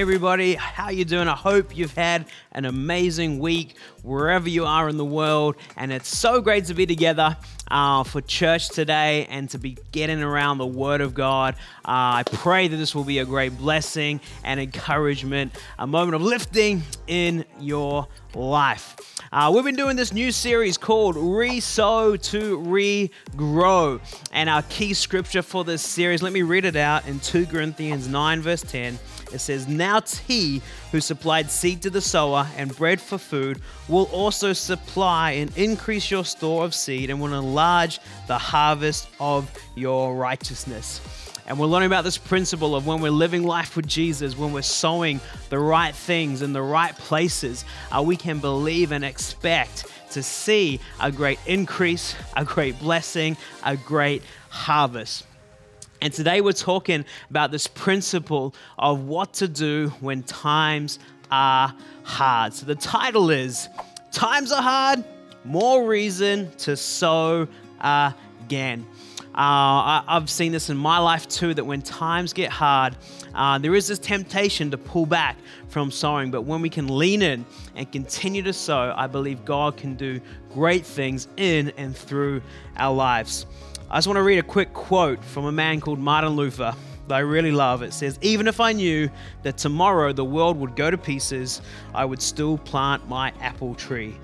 Everybody, how you doing? I hope you've had an amazing week wherever you are in the world, and it's so great to be together uh, for church today and to be getting around the Word of God. Uh, I pray that this will be a great blessing and encouragement, a moment of lifting in your life. Uh, we've been doing this new series called Re-Sow to Regrow, and our key scripture for this series. Let me read it out in 2 Corinthians 9, verse 10. It says, Now he who supplied seed to the sower and bread for food will also supply and increase your store of seed and will enlarge the harvest of your righteousness. And we're learning about this principle of when we're living life with Jesus, when we're sowing the right things in the right places, uh, we can believe and expect to see a great increase, a great blessing, a great harvest. And today we're talking about this principle of what to do when times are hard. So the title is Times Are Hard, More Reason to Sow Again. Uh, I, have seen this in my life too that when times get hard, uh, there is this temptation to pull back from sowing. But when we can lean in and continue to sow, I believe God can do great things in and through our lives. I just want to read a quick quote from a man called Martin Luther that I really love. It says, Even if I knew that tomorrow the world would go to pieces, I would still plant my apple tree.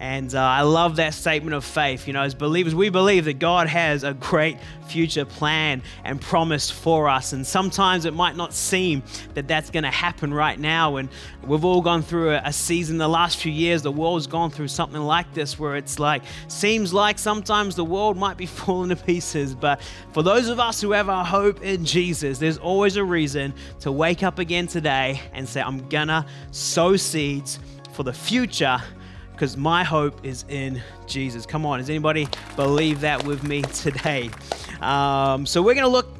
And uh, I love that statement of faith. You know, as believers, we believe that God has a great future plan and promise for us. And sometimes it might not seem that that's going to happen right now. And we've all gone through a, a season the last few years, the world's gone through something like this where it's like, seems like sometimes the world might be falling to pieces. But for those of us who have our hope in Jesus, there's always a reason to wake up again today and say, I'm going to sow seeds for the future because my hope is in Jesus. Come on, does anybody believe that with me today? Um, so we're going to look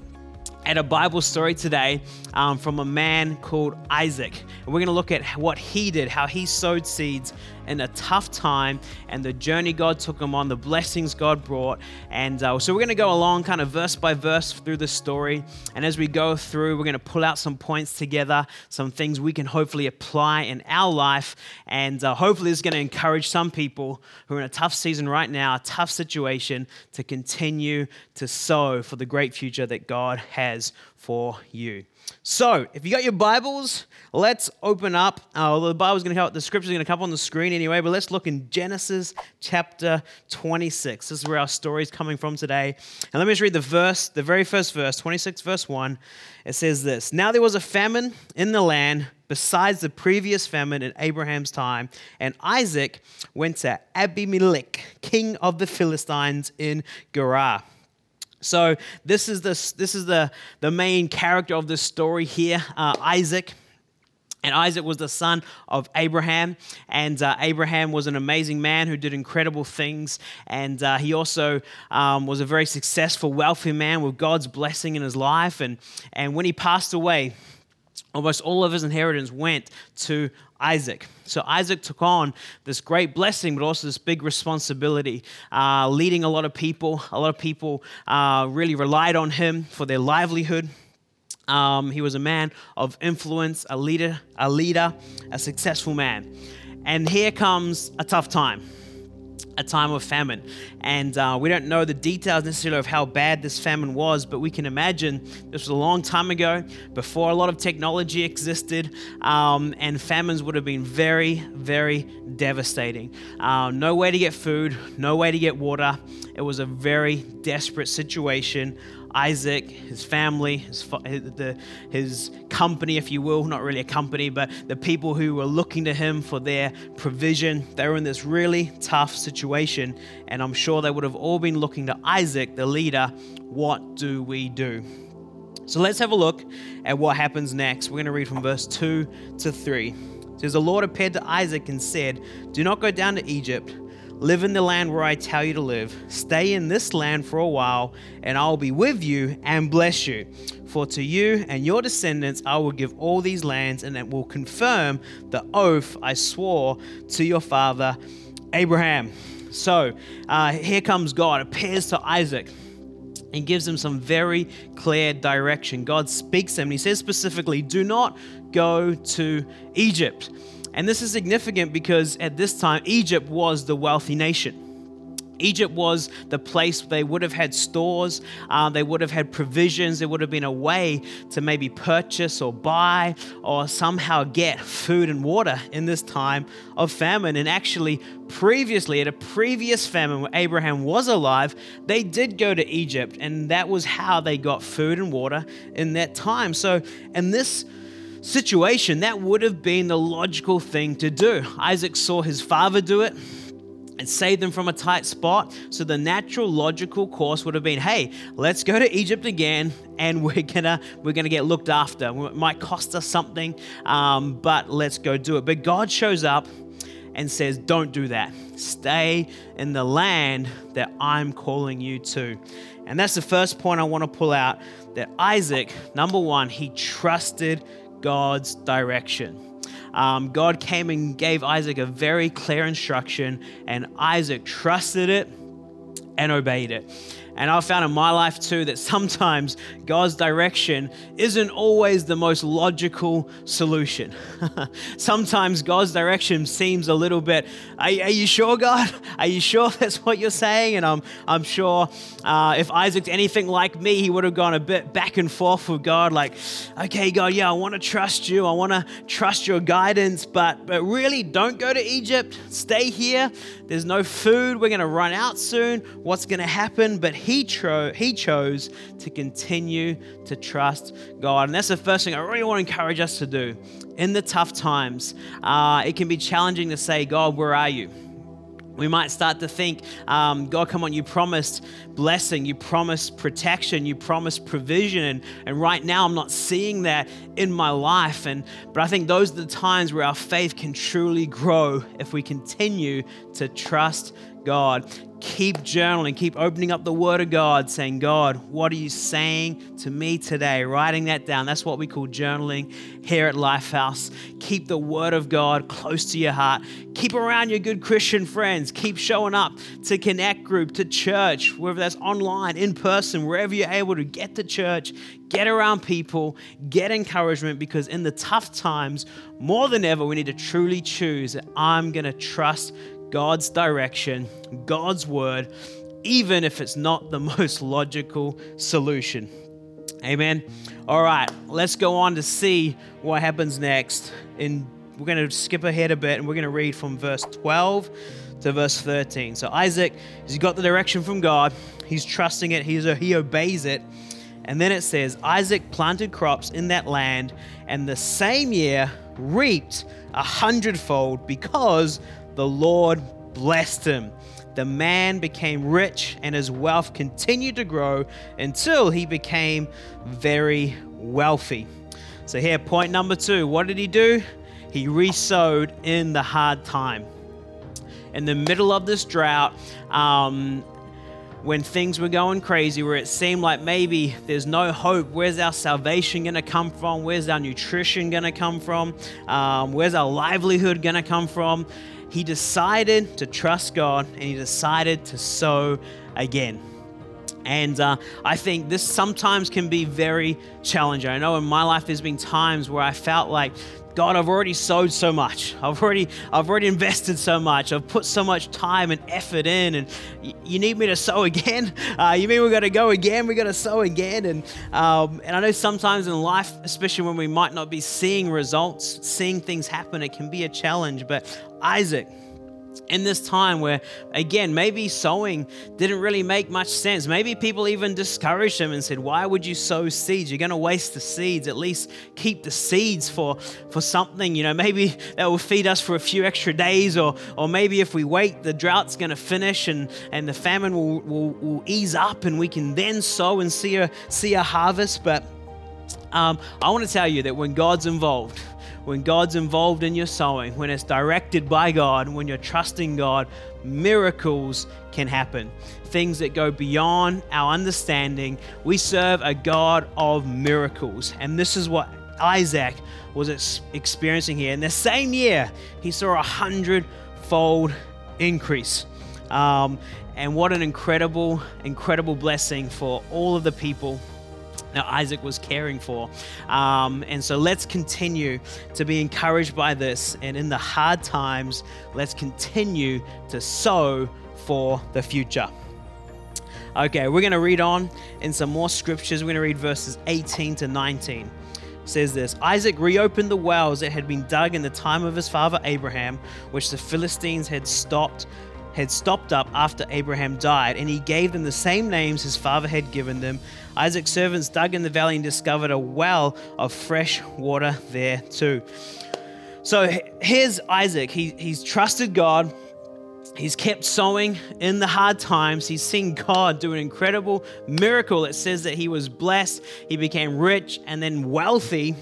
at a Bible story today um, from a man called Isaac. And we're going to look at what he did, how he sowed seeds in a tough time, and the journey God took him on, the blessings God brought. And uh, so we're going to go along kind of verse by verse through the story. And as we go through, we're going to pull out some points together, some things we can hopefully apply in our life. And uh, hopefully, it's going to encourage some people who are in a tough season right now, a tough situation, to continue to sow for the great future that God has for you. So, if you got your Bibles, let's open up. Uh, the Bible's going to come, the scripture's going to come up on the screen anyway, but let's look in Genesis chapter 26. This is where our story is coming from today. And let me just read the verse, the very first verse, 26 verse 1. It says this Now there was a famine in the land besides the previous famine in Abraham's time, and Isaac went to Abimelech, king of the Philistines in Gerar. So this is the this is the the main character of this story here, uh, Isaac. And Isaac was the son of Abraham. And uh, Abraham was an amazing man who did incredible things. And uh, he also um, was a very successful, wealthy man with God's blessing in his life. And, and when he passed away, almost all of his inheritance went to Isaac. So Isaac took on this great blessing, but also this big responsibility, uh, leading a lot of people. A lot of people uh, really relied on him for their livelihood. Um, he was a man of influence, a leader, a leader, a successful man. And here comes a tough time a time of famine. And uh, we don't know the details necessarily of how bad this famine was, but we can imagine this was a long time ago, before a lot of technology existed, um, and famines would have been very, very devastating. Uh, no way to get food, no way to get water. It was a very desperate situation. Isaac, his family, his, the, his company, if you will, not really a company, but the people who were looking to him for their provision. They were in this really tough situation, and I'm sure they would have all been looking to Isaac, the leader. What do we do? So let's have a look at what happens next. We're going to read from verse 2 to 3. It says, The Lord appeared to Isaac and said, Do not go down to Egypt Live in the land where I tell you to live. Stay in this land for a while, and I will be with you and bless you. For to you and your descendants I will give all these lands, and it will confirm the oath I swore to your father Abraham. So uh, here comes God, appears to Isaac and gives him some very clear direction. God speaks to him and he says specifically, Do not go to Egypt. And this is significant because at this time, Egypt was the wealthy nation. Egypt was the place they would have had stores, uh, they would have had provisions, there would have been a way to maybe purchase or buy or somehow get food and water in this time of famine. And actually, previously, at a previous famine where Abraham was alive, they did go to Egypt, and that was how they got food and water in that time. So, in this situation, that would have been the logical thing to do. Isaac saw his father do it and save them from a tight spot. So the natural logical course would have been, hey, let's go to Egypt again, and we're gonna we're gonna get looked after. It might cost us something, um, but let's go do it. But God shows up and says, don't do that. Stay in the land that I'm calling you to. And that's the first point I want to pull out. That Isaac, number one, he trusted God's direction um, God came and gave Isaac a very clear instruction, and Isaac trusted it and obeyed it. And I've found in my life too that sometimes God's direction isn't always the most logical solution. sometimes God's direction seems a little bit, are, are, you sure, God? Are you sure that's what you're saying? And I'm, I'm sure uh, if Isaac's anything like me, he would have gone a bit back and forth with God, like, okay, God, yeah, I want to trust you. I want to trust your guidance, but, but really don't go to Egypt. Stay here. There's no food. We're going to run out soon. What's going to happen? But he, tro- he chose to continue to trust God. And that's the first thing I really want to encourage us to do. In the tough times, uh, it can be challenging to say, God, where are you? We might start to think, um, God, come on, you promised blessing, you promised protection, you promised provision, and, and right now I'm not seeing that in my life. And but I think those are the times where our faith can truly grow if we continue to trust God. Keep journaling, keep opening up the Word of God, saying, God, what are you saying to me today? Writing that down. That's what we call journaling here at Lifehouse. Keep the Word of God close to your heart. Keep around your good Christian friends. Keep showing up to Connect Group, to church, whether that's online, in person, wherever you're able to get to church, get around people, get encouragement, because in the tough times, more than ever, we need to truly choose that I'm going to trust God's direction, God's word, even if it's not the most logical solution. Amen. All right, let's go on to see what happens next. In we're going to skip ahead a bit and we're going to read from verse 12 to verse 13. So Isaac, he's got the direction from God. He's trusting it. He's, he obeys it. And then it says, Isaac planted crops in that land, and the same year reaped a hundredfold because the Lord blessed him. The man became rich and his wealth continued to grow until he became very wealthy. So, here, point number two what did he do? He resowed in the hard time. In the middle of this drought, um, when things were going crazy, where it seemed like maybe there's no hope. Where's our salvation going to come from? Where's our nutrition going to come from? Um, where's our livelihood going to come from? he decided to trust God and he decided to sow again. And uh, I think this sometimes can be very challenging. I know in my life there's been times where I felt like, God, I've already sowed so much. I've already, I've already invested so much. I've put so much time and effort in, and you need me to sow again? Uh, you mean we're going to go again? We're going to sow again? And um, and I know sometimes in life, especially when we might not be seeing results, seeing things happen, it can be a challenge. But Isaac, in this time where, again, maybe sowing didn't really make much sense. Maybe people even discouraged him and said, Why would you sow seeds? You're going to waste the seeds. At least keep the seeds for, for something. You know, maybe that will feed us for a few extra days, or, or maybe if we wait, the drought's going to finish and, and the famine will, will, will ease up and we can then sow and see a, see a harvest. But um, I want to tell you that when God's involved, when God's involved in your sowing, when it's directed by God, when you're trusting God, miracles can happen. Things that go beyond our understanding. We serve a God of miracles. And this is what Isaac was experiencing here. In the same year, he saw a hundredfold increase. Um, and what an incredible, incredible blessing for all of the people now Isaac was caring for. Um, and so let's continue to be encouraged by this. And in the hard times, let's continue to sow for the future. Okay, we're going to read on in some more scriptures. We're going to read verses 18 to 19. It says this Isaac reopened the wells that had been dug in the time of his father Abraham, which the Philistines had stopped had stopped up after Abraham died, and he gave them the same names his father had given them. Isaac's servants dug in the valley and discovered a well of fresh water there too. So here's Isaac. He, he's trusted God. He's kept sowing in the hard times. He's seen God do an incredible miracle. It says that he was blessed, he became rich, and then wealthy.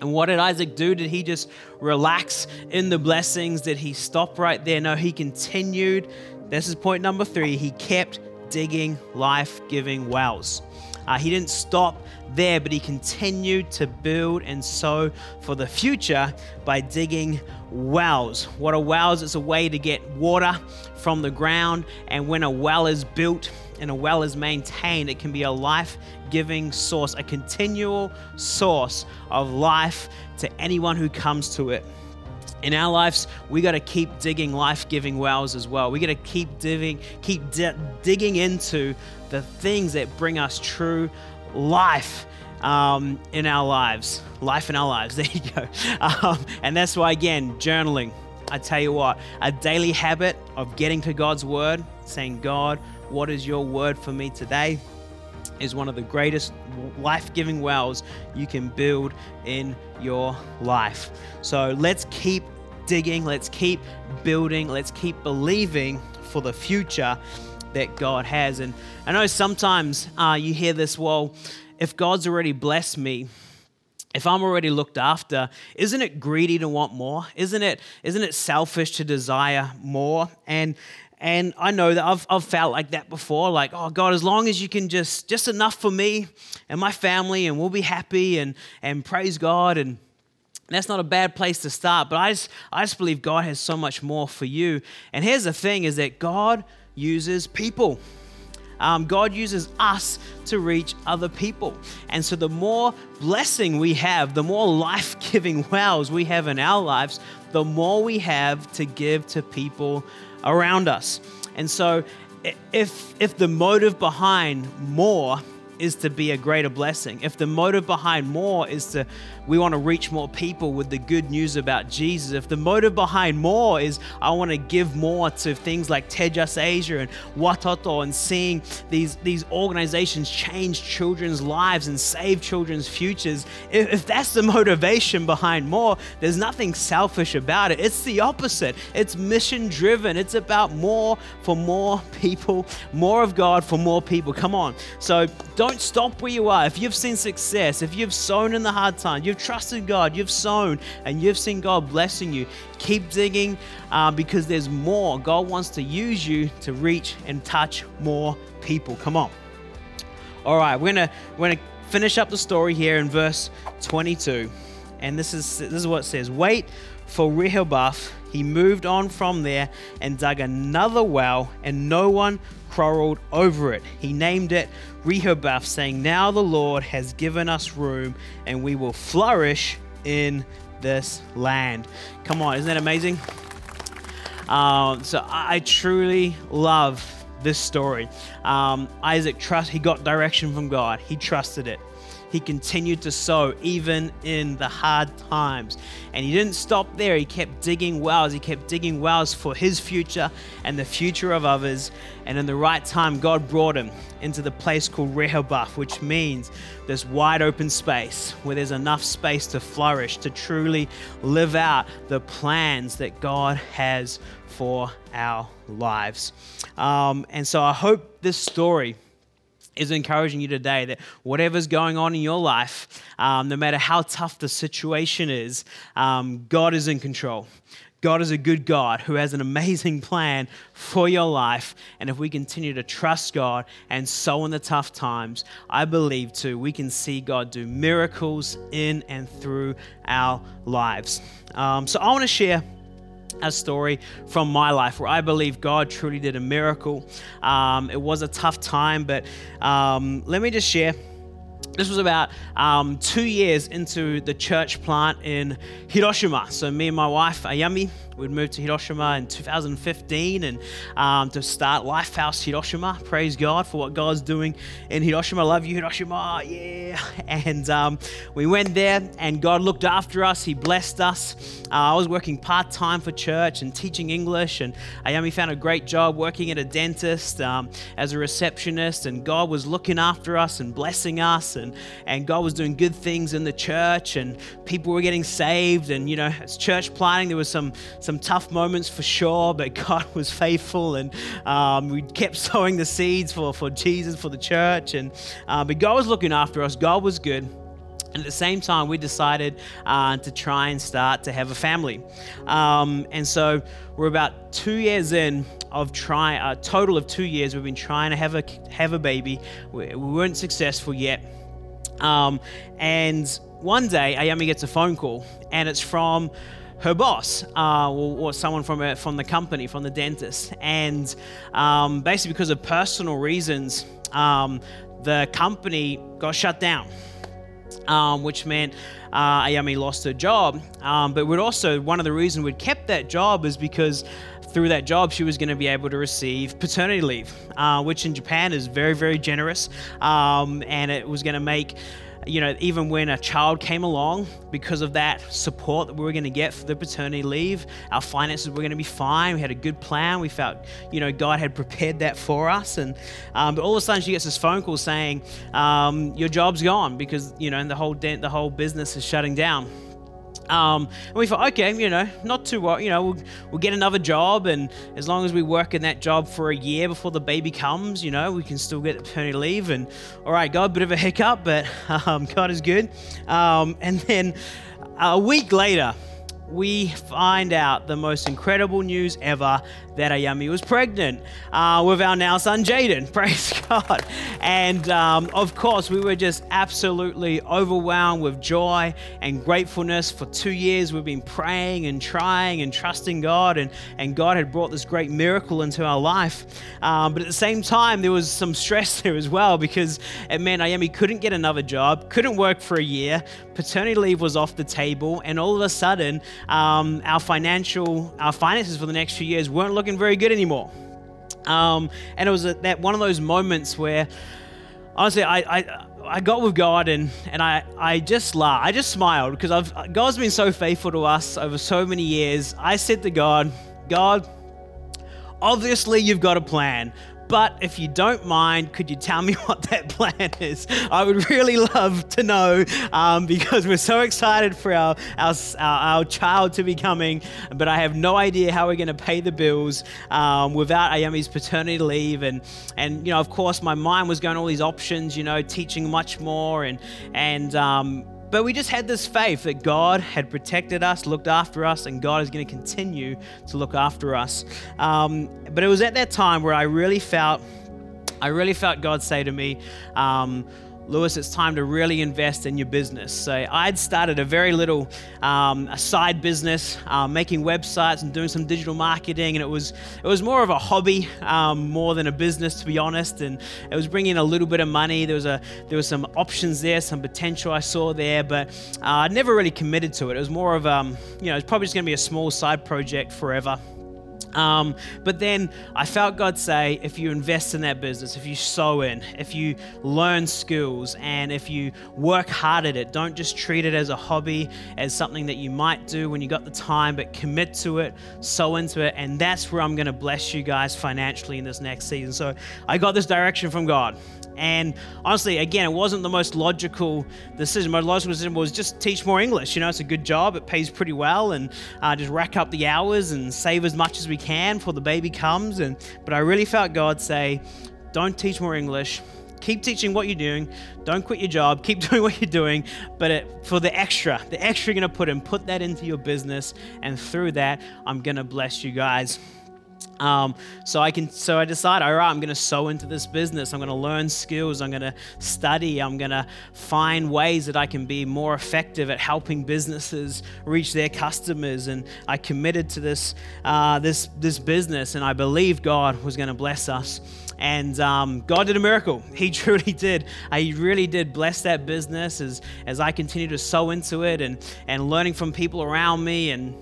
And what did Isaac do? Did he just relax in the blessings? Did he stop right there? No, he continued. This is point number three. He kept digging life giving wells. Uh, he didn't stop there, but he continued to build and sow for the future by digging wells. What are wells? It's a way to get water from the ground. And when a well is built and a well is maintained, it can be a life giving source, a continual source of life to anyone who comes to it. In our lives, we got to keep digging life-giving wells as well. We got to keep digging, keep di- digging into the things that bring us true life um, in our lives. Life in our lives. There you go. Um, and that's why, again, journaling. I tell you what, a daily habit of getting to God's word, saying, God, what is your word for me today? Is one of the greatest life giving wells you can build in your life. So let's keep digging, let's keep building, let's keep believing for the future that God has. And I know sometimes uh, you hear this, well, if God's already blessed me, if I'm already looked after, isn't it greedy to want more? Isn't it, isn't it selfish to desire more? And and I know that I've, I've felt like that before, like, oh God, as long as you can just just enough for me and my family, and we'll be happy and and praise God. And that's not a bad place to start, but I just I just believe God has so much more for you. And here's the thing is that God uses people. Um, God uses us to reach other people. And so, the more blessing we have, the more life giving wells we have in our lives, the more we have to give to people around us. And so, if, if the motive behind more is to be a greater blessing, if the motive behind more is to we want to reach more people with the good news about Jesus, if the motive behind more is I want to give more to things like Tejas Asia and Watoto and seeing these, these organizations change children's lives and save children's futures, if, if that's the motivation behind more, there's nothing selfish about it. It's the opposite. It's mission driven. It's about more for more people, more of God for more people. Come on. So don't stop where you are. If you've seen success, if you've sown in the hard times, you've trusted God, you've sown, and you've seen God blessing you. Keep digging uh, because there's more. God wants to use you to reach and touch more people. Come on. All right, we're gonna we're gonna finish up the story here in verse 22, and this is this is what it says. Wait for Rehoboth. He moved on from there and dug another well, and no one quarreled over it. He named it Rehoboth, saying, Now the Lord has given us room, and we will flourish in this land. Come on, isn't that amazing? Um, so I truly love this story. Um, Isaac trust he got direction from God. He trusted it he continued to sow even in the hard times. And he didn't stop there. He kept digging wells. He kept digging wells for his future and the future of others. And in the right time, God brought him into the place called Rehoboth, which means this wide open space where there's enough space to flourish, to truly live out the plans that God has for our lives. Um, and so I hope this story is encouraging you today that whatever's going on in your life, um, no matter how tough the situation is, um, God is in control. God is a good God who has an amazing plan for your life. And if we continue to trust God and sow in the tough times, I believe too, we can see God do miracles in and through our lives. Um, so I want to share a story from my life where I believe God truly did a miracle. Um, it was a tough time, but um, let me just share this was about um, two years into the church plant in Hiroshima. So, me and my wife, Ayami, we'd moved to Hiroshima in 2015 and um, to start Lifehouse Hiroshima. Praise God for what God's doing in Hiroshima. Love you, Hiroshima. Yeah. And um, we went there and God looked after us. He blessed us. Uh, I was working part time for church and teaching English. And Ayami found a great job working at a dentist um, as a receptionist. And God was looking after us and blessing us. And, and God was doing good things in the church. And people were getting saved. And, you know, as church planting, there was some some tough moments for sure, but God was faithful and um, we kept sowing the seeds for, for Jesus, for the church. And uh, But God was looking after us, God was good. And at the same time, we decided uh, to try and start to have a family. Um, and so we're about two years in of trying, a total of two years, we've been trying to have a, have a baby. We, we weren't successful yet. Um, and one day, Ayami gets a phone call, and it's from her boss uh, or, someone from, a, from the company, from the dentist. And um, basically, because of personal reasons, um, the company got shut down. Um, which meant uh, Ayami lost her job. Um, but we'd also, one of the reasons we'd kept that job is because through that job, she was going to be able to receive paternity leave, uh, which in Japan is very, very generous. Um, and it was going to make you know, even when a child came along, because of that support that we were going to get for the paternity leave, our finances were going to be fine. We had a good plan. We felt, you know, God had prepared that for us. And um, but all of a sudden, she gets this phone call saying, um, "Your job's gone because you know, and the whole de- the whole business is shutting down." Um, and we thought, okay, you know, not too well, you know, we'll, we'll get another job, and as long as we work in that job for a year before the baby comes, you know, we can still get the paternity leave. And all right, got a bit of a hiccup, but um, God is good. Um, and then a week later, we find out the most incredible news ever that Ayami was pregnant uh, with our now son Jaden. Praise God. And um, of course, we were just absolutely overwhelmed with joy and gratefulness. For two years, we've been praying and trying and trusting God, and, and God had brought this great miracle into our life. Um, but at the same time, there was some stress there as well because it meant Ayami couldn't get another job, couldn't work for a year, paternity leave was off the table, and all of a sudden, um, our financial, our finances for the next few years weren't looking very good anymore. Um, and it was a, that one of those moments where, honestly, I, I I got with God and, and I, I just laughed. I just smiled because I've, God's been so faithful to us over so many years. I said to God, God, obviously you've got a plan. But if you don't mind, could you tell me what that plan is? I would really love to know um, because we're so excited for our, our, our, child to be coming, but I have no idea how we're going to pay the bills um, without Ayami's paternity leave. And, and, you know, of course, my mind was going all these options, you know, teaching much more and, and, um, but we just had this faith that God had protected us, looked after us, and God is going to continue to look after us. Um, but it was at that time where I really felt, I really felt God say to me, um, Lewis, it's time to really invest in your business. So I'd started a very little um, a side business, uh, making websites and doing some digital marketing, and it was it was more of a hobby um, more than a business, to be honest. And it was bringing a little bit of money. There was a there was some options there, some potential I saw there, but uh, I never really committed to it. It was more of um, you know, it's probably just going to be a small side project forever. Um, but then I felt God say, if you invest in that business, if you sow in, if you learn skills, and if you work hard at it, don't just treat it as a hobby, as something that you might do when you got the time, but commit to it, sow into it, and that's where I'm going to bless you guys financially in this next season. So I got this direction from God. And honestly, again, it wasn't the most logical decision. My logical decision was just teach more English. You know, it's a good job, it pays pretty well, and uh, just rack up the hours and save as much as we can before the baby comes. And but I really felt God say, don't teach more English. Keep teaching what you're doing. Don't quit your job. Keep doing what you're doing. But it, for the extra, the extra you're going to put in, put that into your business. And through that, I'm going to bless you guys. Um, so I can, so I decide, all right, I'm going to sow into this business. I'm going to learn skills. I'm going to study. I'm going to find ways that I can be more effective at helping businesses reach their customers. And I committed to this, uh, this, this business, and I believed God was going to bless us. And um, God did a miracle. He truly did. He really did bless that business as, as I continue to sow into it and, and learning from people around me and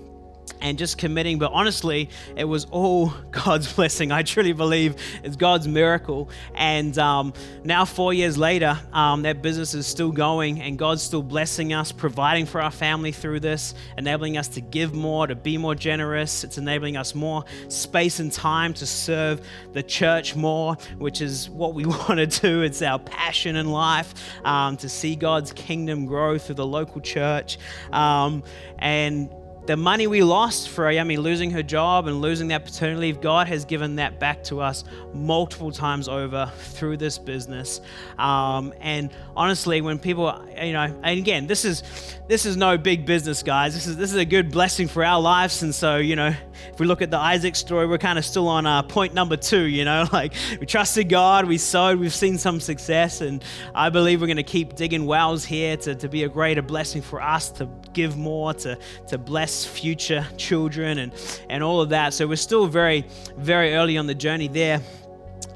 and just committing. But honestly, it was all God's blessing. I truly believe it's God's miracle. And um, now, four years later, um, that business is still going, and God's still blessing us, providing for our family through this, enabling us to give more, to be more generous. It's enabling us more space and time to serve the church more, which is what we want to do. It's our passion in life um, to see God's kingdom grow through the local church. Um, and the money we lost for Ayami losing her job and losing that paternity leave, God has given that back to us multiple times over through this business. Um, and honestly, when people, you know, and again, this is this is no big business, guys. This is this is a good blessing for our lives. And so, you know, if we look at the Isaac story, we're kind of still on uh, point number two. You know, like we trusted God, we sowed, we've seen some success, and I believe we're going to keep digging wells here to, to be a greater blessing for us to give more, to to bless future children and, and all of that. So we're still very, very early on the journey there.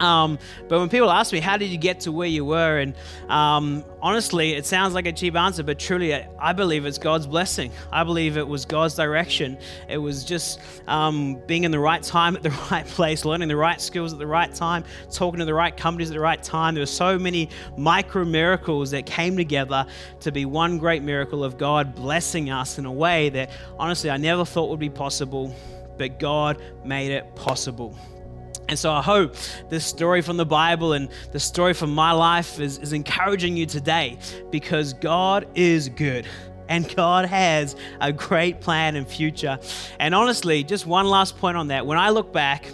Um, but when people ask me, how did you get to where you were? And um, honestly, it sounds like a cheap answer, but truly, I, I, believe it's God's blessing. I believe it was God's direction. It was just um, being in the right time at the right place, learning the right skills at the right time, talking to the right companies at the right time. There were so many micro miracles that came together to be one great miracle of God blessing us in a way that honestly I never thought would be possible, but God made it possible. And so I hope this story from the Bible and the story from my life is, is encouraging you today because God is good and God has a great plan and future. And honestly, just one last point on that. When I look back,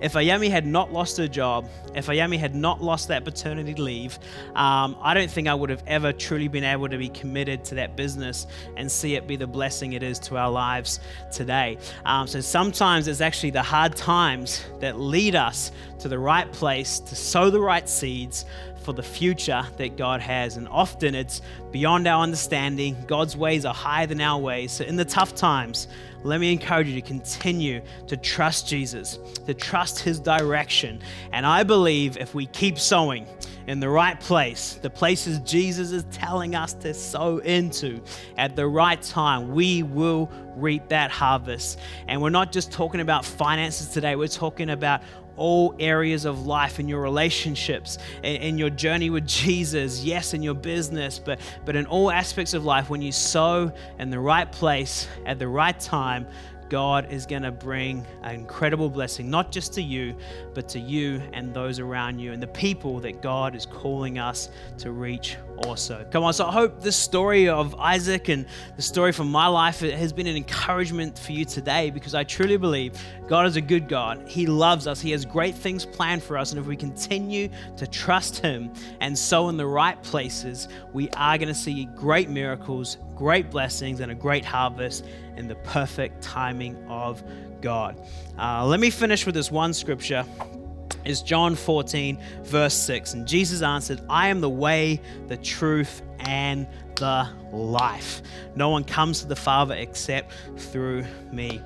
if Ayami had not lost her job, if Ayami had not lost that paternity leave, um, I don't think I would have ever truly been able to be committed to that business and see it be the blessing it is to our lives today. Um, so sometimes it's actually the hard times that lead us to the right place to sow the right seeds for the future that God has. And often it's beyond our understanding. God's ways are higher than our ways. So in the tough times, let me encourage you to continue to trust Jesus, to trust His direction. And I believe if we keep sowing in the right place, the places Jesus is telling us to sow into at the right time, we will reap that harvest. And we're not just talking about finances today, we're talking about all areas of life in your relationships in, in, your journey with jesus yes in your business but but in all aspects of life when you sow in the right place at the right time God is going to bring an incredible blessing, not just to you, but to you and those around you and the people that God is calling us to reach also. Come on, so I hope this story of Isaac and the story from my life has been an encouragement for you today because I truly believe God is a good God. He loves us, He has great things planned for us. And if we continue to trust Him and sow in the right places, we are going to see great miracles, great blessings, and a great harvest in the perfect timing of God. Uh, let me finish with this one scripture is John 14, verse 6. And Jesus answered, I am the way, the truth, and the life. No one comes to the Father except through me.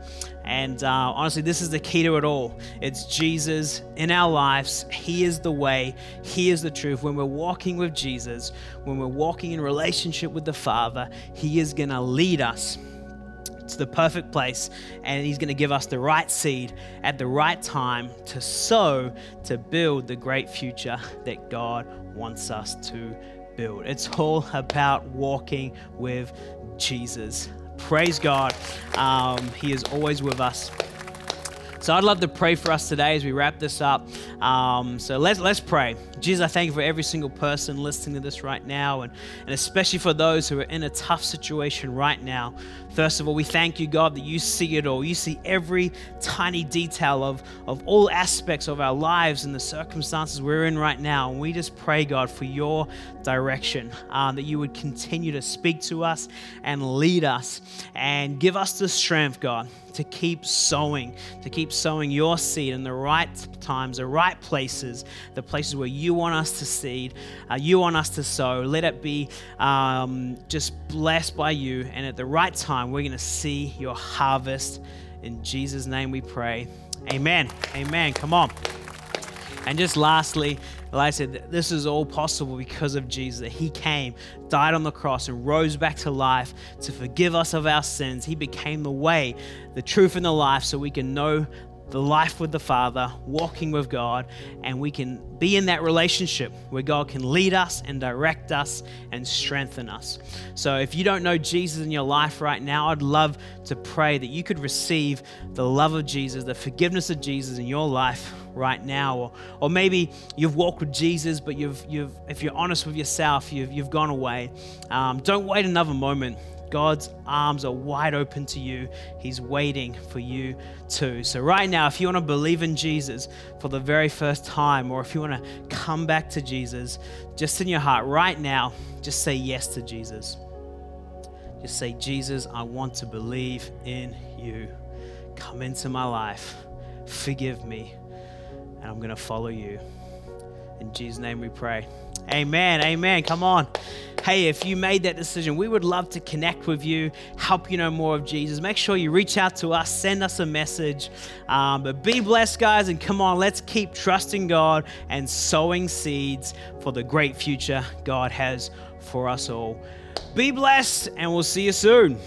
And uh, honestly, this is the key to it all. It's Jesus in our lives. He is the way, He is the truth. When we're walking with Jesus, when we're walking in relationship with the Father, He is going to lead us to the perfect place and He's going to give us the right seed at the right time to sow to build the great future that God wants us to build. It's all about walking with Jesus. Praise God. Um, he is always with us. So I'd love to pray for us today as we wrap this up. Um, so let's let's pray. Jesus, I thank you for every single person listening to this right now, and, and especially for those who are in a tough situation right now. First of all, we thank you, God, that you see it all. You see every tiny detail of, of all aspects of our lives and the circumstances we're in right now. And we just pray, God, for your direction, um, that you would continue to speak to us and lead us and give us the strength, God, to keep sowing, to keep sowing your seed in the right times, the right places, the places where you want us to seed, uh, you want us to sow. Let it be um, just blessed by you. And at the right time, we're going to see your harvest. In Jesus' name we pray. Amen. Amen. Come on. And just lastly, like I said, this is all possible because of Jesus. He came, died on the cross, and rose back to life to forgive us of our sins. He became the way, the truth, and the life so we can know the life with the Father, walking with God, and we can be in that relationship where God can lead us and direct us and strengthen us. So, if you don't know Jesus in your life right now, I'd love to pray that you could receive the love of Jesus, the forgiveness of Jesus in your life right now or, or maybe you've walked with jesus but you've, you've if you're honest with yourself you've, you've gone away um, don't wait another moment God's arms are wide open to you. He's waiting for you too. So, right now, if you want to believe in Jesus for the very first time, or if you want to come back to Jesus, just in your heart, right now, just say yes to Jesus. Just say, Jesus, I want to believe in you. Come into my life. Forgive me and I'm going to follow you. In Jesus' name we pray. Amen. Amen. Come on. Hey, if you made that decision, we would love to connect with you, help you know more of Jesus. Make sure you reach out to us, send us a message. Um, but be blessed, guys, and come on, let's keep trusting God and sowing seeds for the great future God has for us all. Be blessed, and we'll see you soon.